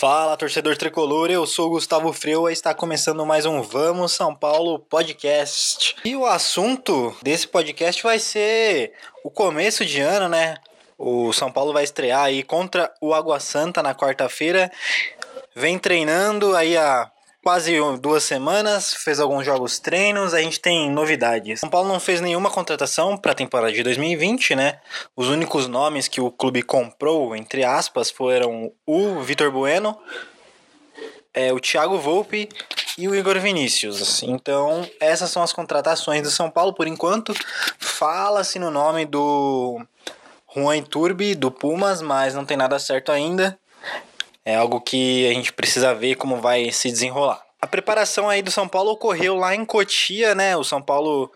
Fala, torcedor tricolor, eu sou Gustavo Freua e está começando mais um Vamos São Paulo podcast. E o assunto desse podcast vai ser o começo de ano, né? O São Paulo vai estrear aí contra o Água Santa na quarta-feira. Vem treinando aí a quase duas semanas, fez alguns jogos treinos, a gente tem novidades. São Paulo não fez nenhuma contratação para a temporada de 2020, né? Os únicos nomes que o clube comprou, entre aspas, foram o Vitor Bueno, é, o Thiago Volpe e o Igor Vinícius. Então, essas são as contratações do São Paulo por enquanto. Fala-se no nome do Juan Turbi, do Pumas, mas não tem nada certo ainda. É algo que a gente precisa ver como vai se desenrolar. A preparação aí do São Paulo ocorreu lá em Cotia, né? O São Paulo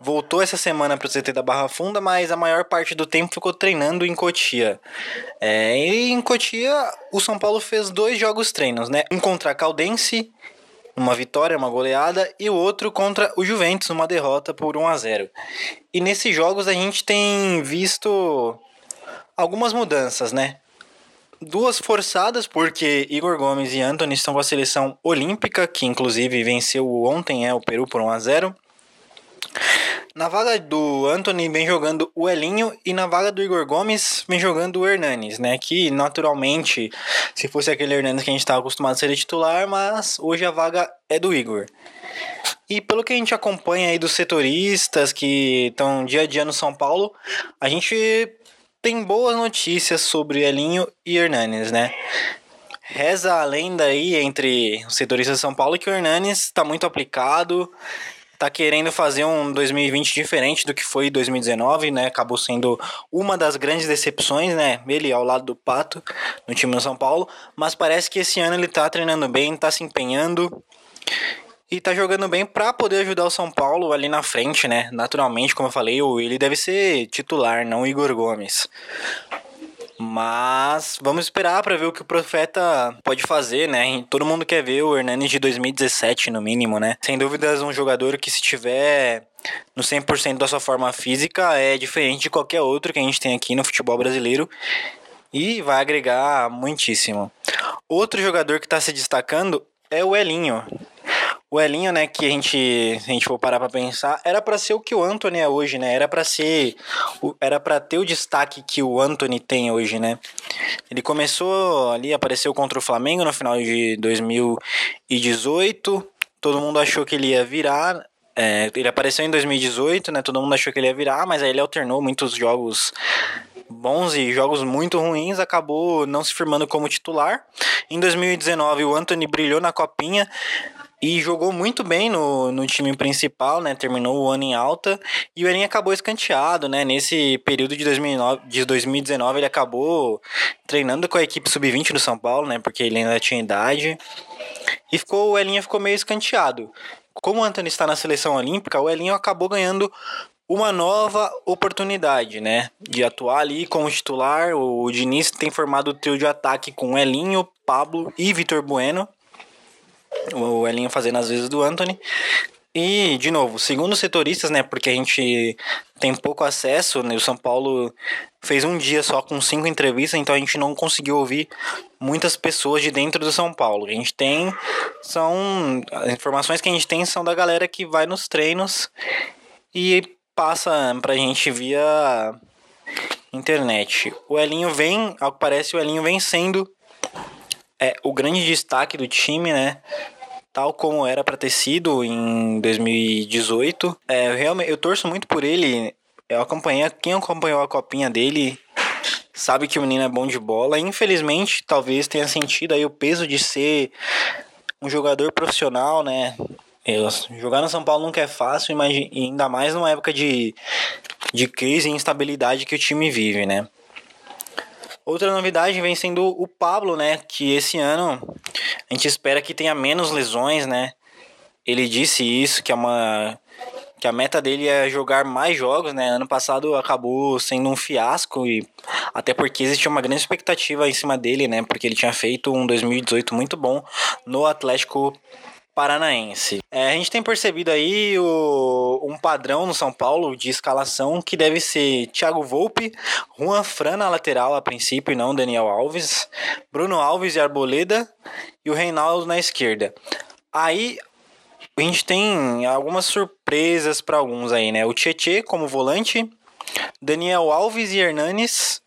voltou essa semana para o CT da Barra Funda, mas a maior parte do tempo ficou treinando em Cotia. É, e em Cotia, o São Paulo fez dois jogos treinos, né? Um contra a Caldense, uma vitória, uma goleada, e o outro contra o Juventus, uma derrota por 1 a 0. E nesses jogos a gente tem visto algumas mudanças, né? Duas forçadas, porque Igor Gomes e Anthony estão com a seleção olímpica, que inclusive venceu ontem é, o Peru por 1 a 0 na vaga do Anthony vem jogando o Elinho e na vaga do Igor Gomes vem jogando o Hernanes, né? Que naturalmente, se fosse aquele Hernanes que a gente estava acostumado a ser titular, mas hoje a vaga é do Igor. E pelo que a gente acompanha aí dos setoristas que estão dia a dia no São Paulo, a gente tem boas notícias sobre Elinho e Hernanes, né? Reza a lenda aí entre os setoristas de São Paulo que o Hernanes está muito aplicado, tá querendo fazer um 2020 diferente do que foi 2019, né? Acabou sendo uma das grandes decepções, né? Ele ao lado do Pato no time do São Paulo, mas parece que esse ano ele tá treinando bem, tá se empenhando e tá jogando bem para poder ajudar o São Paulo ali na frente, né? Naturalmente, como eu falei, ele deve ser titular, não Igor Gomes. Mas vamos esperar para ver o que o Profeta pode fazer, né? Todo mundo quer ver o Hernani de 2017, no mínimo, né? Sem dúvidas, um jogador que se tiver no 100% da sua forma física é diferente de qualquer outro que a gente tem aqui no futebol brasileiro e vai agregar muitíssimo. Outro jogador que está se destacando é o Elinho. O Elinho, né, que a gente, a gente for parar pra pensar, era para ser o que o Anthony é hoje, né? Era para ser, era para ter o destaque que o Anthony tem hoje, né? Ele começou ali, apareceu contra o Flamengo no final de 2018. Todo mundo achou que ele ia virar, é, ele apareceu em 2018, né? Todo mundo achou que ele ia virar, mas aí ele alternou muitos jogos bons e jogos muito ruins, acabou não se firmando como titular. Em 2019, o Anthony brilhou na copinha, e jogou muito bem no, no time principal, né? Terminou o ano em alta e o Elinho acabou escanteado, né? Nesse período de, 2009, de 2019 ele acabou treinando com a equipe sub-20 do São Paulo, né? Porque ele ainda tinha idade. E ficou, o Elinho ficou meio escanteado. Como o Anthony está na seleção olímpica, o Elinho acabou ganhando uma nova oportunidade, né? De atuar ali como titular. O Diniz tem formado o trio de ataque com Elinho, Pablo e Vitor Bueno o Elinho fazendo as vezes do Anthony. E, de novo, segundo os setoristas, né, porque a gente tem pouco acesso, né, o São Paulo fez um dia só com cinco entrevistas, então a gente não conseguiu ouvir muitas pessoas de dentro do São Paulo. A gente tem são as informações que a gente tem são da galera que vai nos treinos e passa pra gente via internet. O Elinho vem, ao que parece, o Elinho vem sendo é, o grande destaque do time, né? Tal como era para ter sido em 2018. É, eu, realmente, eu torço muito por ele. Eu acompanhei, quem acompanhou a copinha dele sabe que o menino é bom de bola. Infelizmente, talvez tenha sentido aí o peso de ser um jogador profissional, né? Eu, jogar no São Paulo nunca é fácil, imagine, ainda mais numa época de, de crise e instabilidade que o time vive, né? Outra novidade vem sendo o Pablo, né? Que esse ano a gente espera que tenha menos lesões, né? Ele disse isso, que é uma. Que a meta dele é jogar mais jogos, né? Ano passado acabou sendo um fiasco, e até porque existia uma grande expectativa em cima dele, né? Porque ele tinha feito um 2018 muito bom no Atlético Paranaense. É, a gente tem percebido aí o, um padrão no São Paulo de escalação que deve ser Thiago Volpe, Juan Fran na lateral a princípio e não Daniel Alves, Bruno Alves e Arboleda e o Reinaldo na esquerda. Aí a gente tem algumas surpresas para alguns aí, né? O Tietê como volante, Daniel Alves e Hernanes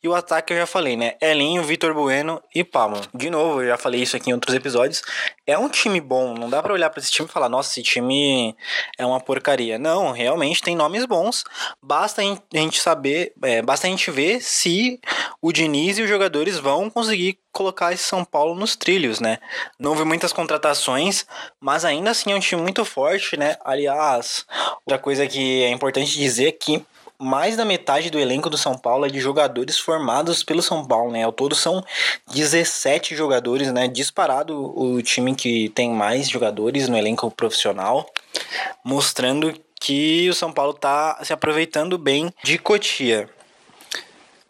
e o ataque eu já falei, né? Elinho, Vitor Bueno e Palma. De novo, eu já falei isso aqui em outros episódios. É um time bom, não dá para olhar para esse time e falar, nossa, esse time é uma porcaria. Não, realmente tem nomes bons. Basta a gente saber, é, basta a gente ver se o Diniz e os jogadores vão conseguir colocar esse São Paulo nos trilhos, né? Não houve muitas contratações, mas ainda assim é um time muito forte, né? Aliás, outra coisa que é importante dizer é mais da metade do elenco do São Paulo é de jogadores formados pelo São Paulo, né? Ao todo são 17 jogadores, né? Disparado o time que tem mais jogadores no elenco profissional, mostrando que o São Paulo está se aproveitando bem de Cotia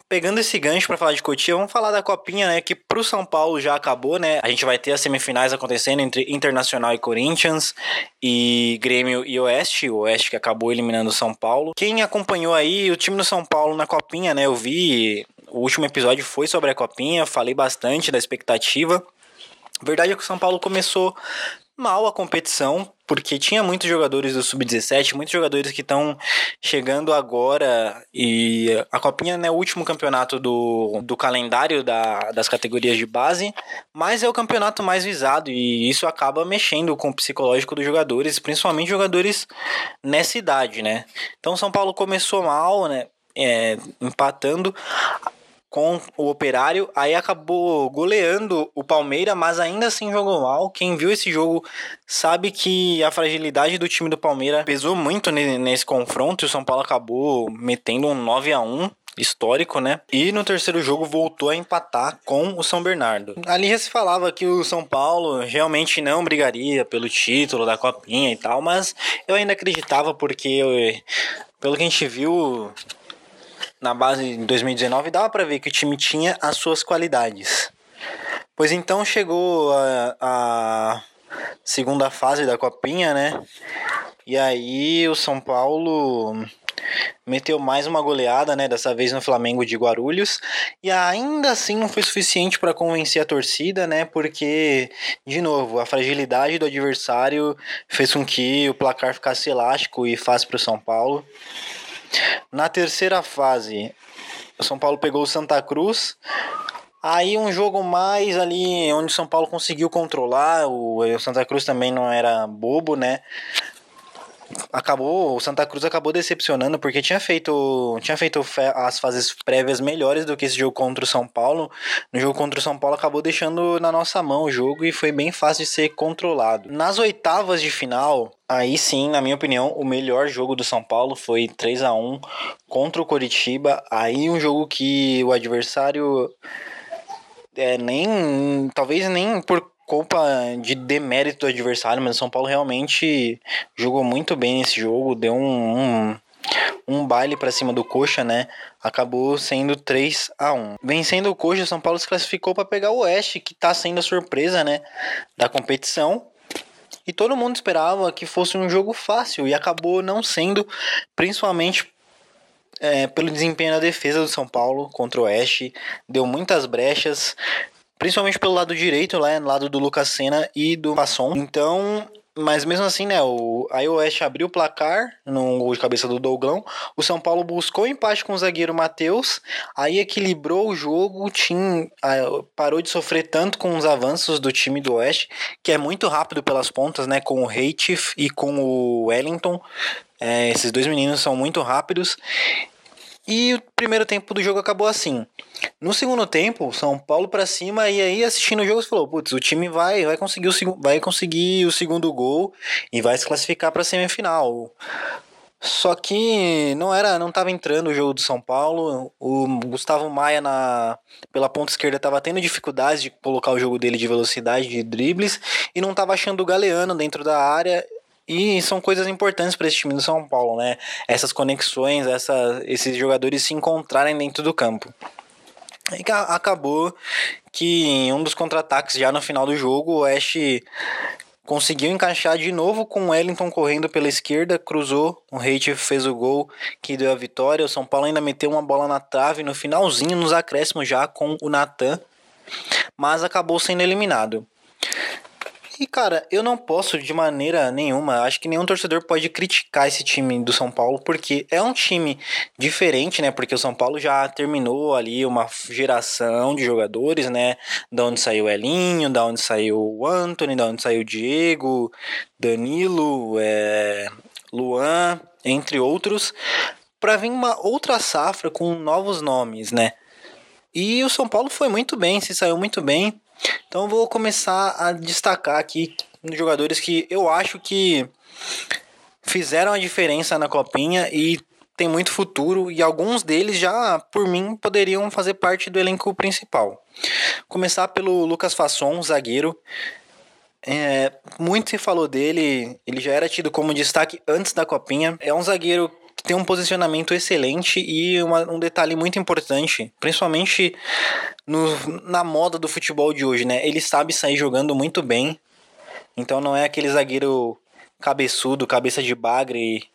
pegando esse gancho para falar de Cotia, vamos falar da copinha, né? Que pro São Paulo já acabou, né? A gente vai ter as semifinais acontecendo entre Internacional e Corinthians e Grêmio e Oeste, o Oeste que acabou eliminando o São Paulo. Quem acompanhou aí o time do São Paulo na copinha, né? Eu vi o último episódio foi sobre a copinha, falei bastante da expectativa. Verdade é que o São Paulo começou mal a competição, porque tinha muitos jogadores do Sub-17, muitos jogadores que estão chegando agora e a Copinha não é o último campeonato do, do calendário da, das categorias de base, mas é o campeonato mais visado e isso acaba mexendo com o psicológico dos jogadores, principalmente jogadores nessa idade, né? Então São Paulo começou mal, né? É, empatando com o Operário, aí acabou goleando o Palmeiras, mas ainda assim jogou mal. Quem viu esse jogo sabe que a fragilidade do time do Palmeiras pesou muito nesse confronto o São Paulo acabou metendo um 9 a 1 histórico, né? E no terceiro jogo voltou a empatar com o São Bernardo. Ali já se falava que o São Paulo realmente não brigaria pelo título da Copinha e tal, mas eu ainda acreditava porque pelo que a gente viu na base em 2019, dava para ver que o time tinha as suas qualidades. Pois então chegou a, a segunda fase da Copinha, né? E aí o São Paulo meteu mais uma goleada, né? Dessa vez no Flamengo de Guarulhos. E ainda assim não foi suficiente para convencer a torcida, né? Porque, de novo, a fragilidade do adversário fez com que o placar ficasse elástico e fácil para o São Paulo. Na terceira fase, o São Paulo pegou o Santa Cruz. Aí um jogo mais ali onde o São Paulo conseguiu controlar, o, Santa Cruz também não era bobo, né? Acabou, o Santa Cruz acabou decepcionando porque tinha feito, tinha feito as fases prévias melhores do que esse jogo contra o São Paulo. No jogo contra o São Paulo acabou deixando na nossa mão o jogo e foi bem fácil de ser controlado. Nas oitavas de final, aí sim, na minha opinião, o melhor jogo do São Paulo foi 3 a 1 contra o Coritiba. Aí um jogo que o adversário é, nem talvez nem por culpa de demérito do adversário, mas o São Paulo realmente jogou muito bem nesse jogo, deu um, um, um baile para cima do Coxa, né? Acabou sendo 3 a 1 Vencendo o Coxa, São Paulo se classificou para pegar o Oeste, que está sendo a surpresa, né? Da competição. E todo mundo esperava que fosse um jogo fácil e acabou não sendo, principalmente é, pelo desempenho na defesa do São Paulo contra o Oeste. Deu muitas brechas, Principalmente pelo lado direito, lá no lado do Lucas Senna e do Passon. Então, mas mesmo assim, né, o, a Oeste abriu o placar no gol de cabeça do Douglão. O São Paulo buscou empate com o zagueiro Matheus, aí equilibrou o jogo, tinha, parou de sofrer tanto com os avanços do time do Oeste, que é muito rápido pelas pontas, né, com o Reitif e com o Wellington. É, esses dois meninos são muito rápidos. E o primeiro tempo do jogo acabou assim. No segundo tempo, São Paulo para cima e aí assistindo o jogo você falou, putz, o time vai vai conseguir o vai conseguir o segundo gol e vai se classificar para semifinal. Só que não era, não estava entrando o jogo do São Paulo. O Gustavo Maia na pela ponta esquerda estava tendo dificuldades de colocar o jogo dele de velocidade, de dribles e não estava achando o Galeano dentro da área e são coisas importantes para esse time do São Paulo, né? Essas conexões, essa, esses jogadores se encontrarem dentro do campo. E acabou que em um dos contra-ataques, já no final do jogo, o Oeste conseguiu encaixar de novo com o Wellington correndo pela esquerda, cruzou, o Reite fez o gol que deu a vitória. O São Paulo ainda meteu uma bola na trave no finalzinho, nos acréscimos já com o Natan, mas acabou sendo eliminado. E cara, eu não posso de maneira nenhuma, acho que nenhum torcedor pode criticar esse time do São Paulo, porque é um time diferente, né? Porque o São Paulo já terminou ali uma geração de jogadores, né? Da onde saiu o Elinho, da onde saiu o Anthony, da onde saiu o Diego, Danilo, é, Luan, entre outros, para vir uma outra safra com novos nomes, né? E o São Paulo foi muito bem, se saiu muito bem. Então vou começar a destacar aqui jogadores que eu acho que fizeram a diferença na copinha e tem muito futuro e alguns deles já por mim poderiam fazer parte do elenco principal. Começar pelo Lucas Fasson, zagueiro. É, muito se falou dele, ele já era tido como destaque antes da copinha. É um zagueiro que tem um posicionamento excelente e uma, um detalhe muito importante, principalmente no, na moda do futebol de hoje, né? Ele sabe sair jogando muito bem, então não é aquele zagueiro cabeçudo, cabeça de bagre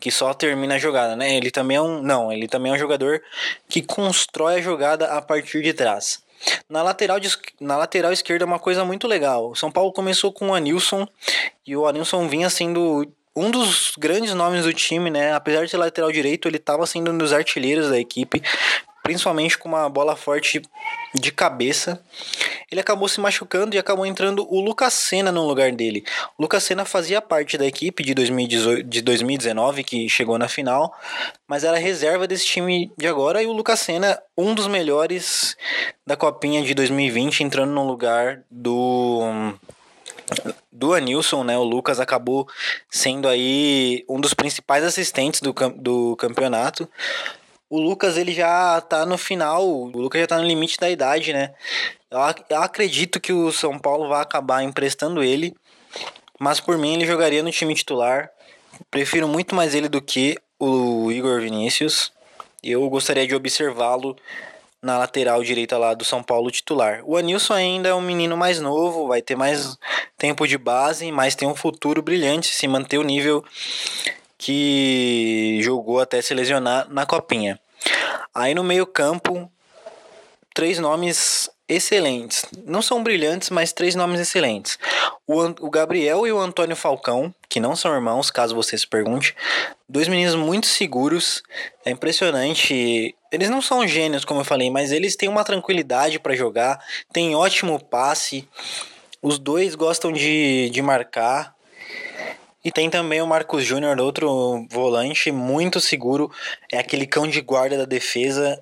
que só termina a jogada, né? Ele também é um, não, ele também é um jogador que constrói a jogada a partir de trás. Na lateral, de, na lateral esquerda é uma coisa muito legal. O São Paulo começou com o Anilson e o Anilson vinha sendo um dos grandes nomes do time, né? Apesar de ser lateral direito, ele estava sendo um dos artilheiros da equipe, principalmente com uma bola forte de cabeça. Ele acabou se machucando e acabou entrando o Lucas Senna no lugar dele. O Lucas Senna fazia parte da equipe de, 2018, de 2019, que chegou na final, mas era reserva desse time de agora. E o Lucas Senna, um dos melhores da Copinha de 2020, entrando no lugar do do Anilson, né? O Lucas acabou sendo aí um dos principais assistentes do, do campeonato. O Lucas, ele já tá no final, o Lucas já tá no limite da idade, né? Eu, eu acredito que o São Paulo vai acabar emprestando ele, mas por mim ele jogaria no time titular. Prefiro muito mais ele do que o Igor Vinícius. Eu gostaria de observá-lo na lateral direita lá do São Paulo titular. O Anilson ainda é um menino mais novo, vai ter mais tempo de base, mas tem um futuro brilhante se manter o nível que jogou até se lesionar na copinha. Aí no meio-campo, três nomes excelentes. Não são brilhantes, mas três nomes excelentes. O, o Gabriel e o Antônio Falcão, que não são irmãos, caso você se pergunte. Dois meninos muito seguros. É impressionante. Eles não são gênios, como eu falei, mas eles têm uma tranquilidade para jogar, têm ótimo passe. Os dois gostam de, de marcar. E tem também o Marcos Júnior, outro volante muito seguro. É aquele cão de guarda da defesa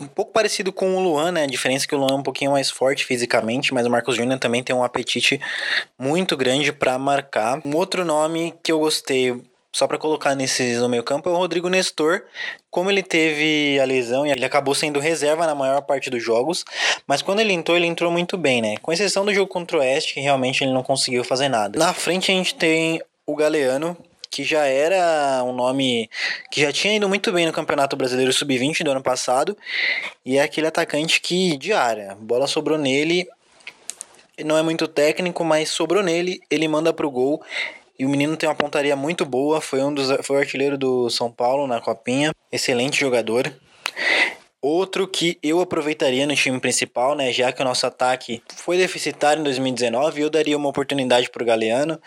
um pouco parecido com o Luan, né? A diferença é que o Luan é um pouquinho mais forte fisicamente, mas o Marcos Júnior também tem um apetite muito grande para marcar. Um outro nome que eu gostei, só para colocar nesses no meio campo, é o Rodrigo Nestor. Como ele teve a lesão, ele acabou sendo reserva na maior parte dos jogos, mas quando ele entrou, ele entrou muito bem, né? Com exceção do jogo contra o Oeste, que realmente ele não conseguiu fazer nada. Na frente a gente tem o Galeano, que já era um nome que já tinha ido muito bem no Campeonato Brasileiro Sub-20 do ano passado, e é aquele atacante que de área, bola sobrou nele, não é muito técnico, mas sobrou nele, ele manda pro gol. E o menino tem uma pontaria muito boa, foi um dos foi o artilheiro do São Paulo na copinha, excelente jogador. Outro que eu aproveitaria no time principal, né, já que o nosso ataque foi deficitário em 2019, eu daria uma oportunidade pro Galeano.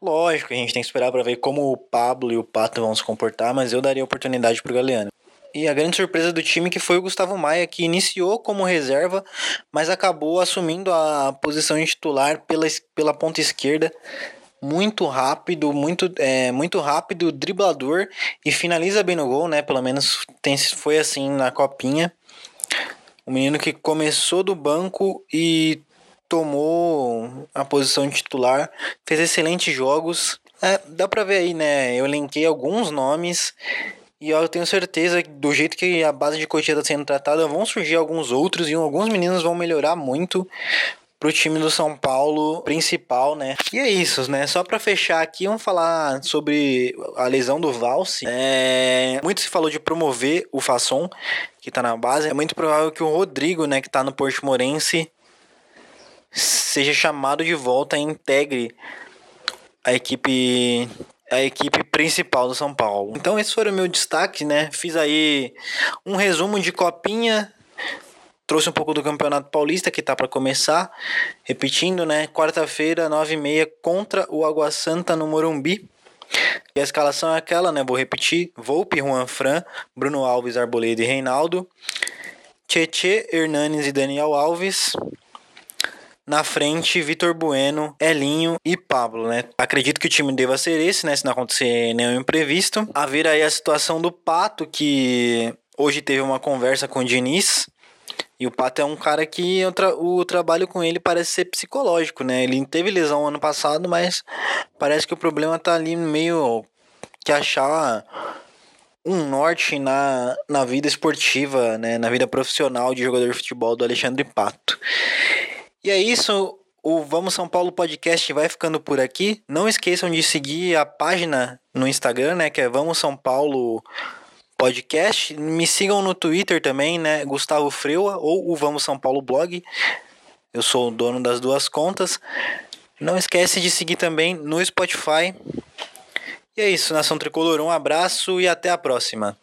Lógico, a gente tem que esperar para ver como o Pablo e o Pato vão se comportar, mas eu daria oportunidade pro Galeano. E a grande surpresa do time que foi o Gustavo Maia, que iniciou como reserva, mas acabou assumindo a posição de titular pela, pela ponta esquerda muito rápido, muito, é, muito rápido, driblador e finaliza bem no gol, né? Pelo menos tem, foi assim na copinha. O menino que começou do banco e tomou a posição titular, fez excelentes jogos. É, dá pra ver aí, né? Eu linkei alguns nomes e eu tenho certeza que do jeito que a base de Cotia está sendo tratada, vão surgir alguns outros e alguns meninos vão melhorar muito pro time do São Paulo principal, né? E é isso, né? Só para fechar aqui, vamos falar sobre a lesão do Valse. É... Muito se falou de promover o Fasson, que tá na base. É muito provável que o Rodrigo, né, que tá no Porto Morense, seja chamado de volta e integre a equipe a equipe principal do São Paulo. Então esse foi o meu destaque, né? Fiz aí um resumo de copinha, trouxe um pouco do Campeonato Paulista que tá para começar. Repetindo, né? Quarta-feira, 9h30 contra o Água Santa no Morumbi. E a escalação é aquela, né? Vou repetir: Volpe, Juan Fran, Bruno Alves, Arboleda e Reinaldo. Tietê, Hernanes e Daniel Alves. Na frente, Vitor Bueno, Elinho e Pablo, né? Acredito que o time deva ser esse, né? Se não acontecer nenhum imprevisto. A ver aí a situação do Pato, que hoje teve uma conversa com o Diniz. E o Pato é um cara que tra o trabalho com ele parece ser psicológico, né? Ele teve lesão ano passado, mas parece que o problema tá ali meio que achar um norte na, na vida esportiva, né? Na vida profissional de jogador de futebol do Alexandre Pato. E é isso. O Vamos São Paulo podcast vai ficando por aqui. Não esqueçam de seguir a página no Instagram, né? Que é Vamos São Paulo podcast. Me sigam no Twitter também, né? Gustavo Freua ou o Vamos São Paulo blog. Eu sou o dono das duas contas. Não esquece de seguir também no Spotify. E é isso, Nação Tricolor. Um abraço e até a próxima.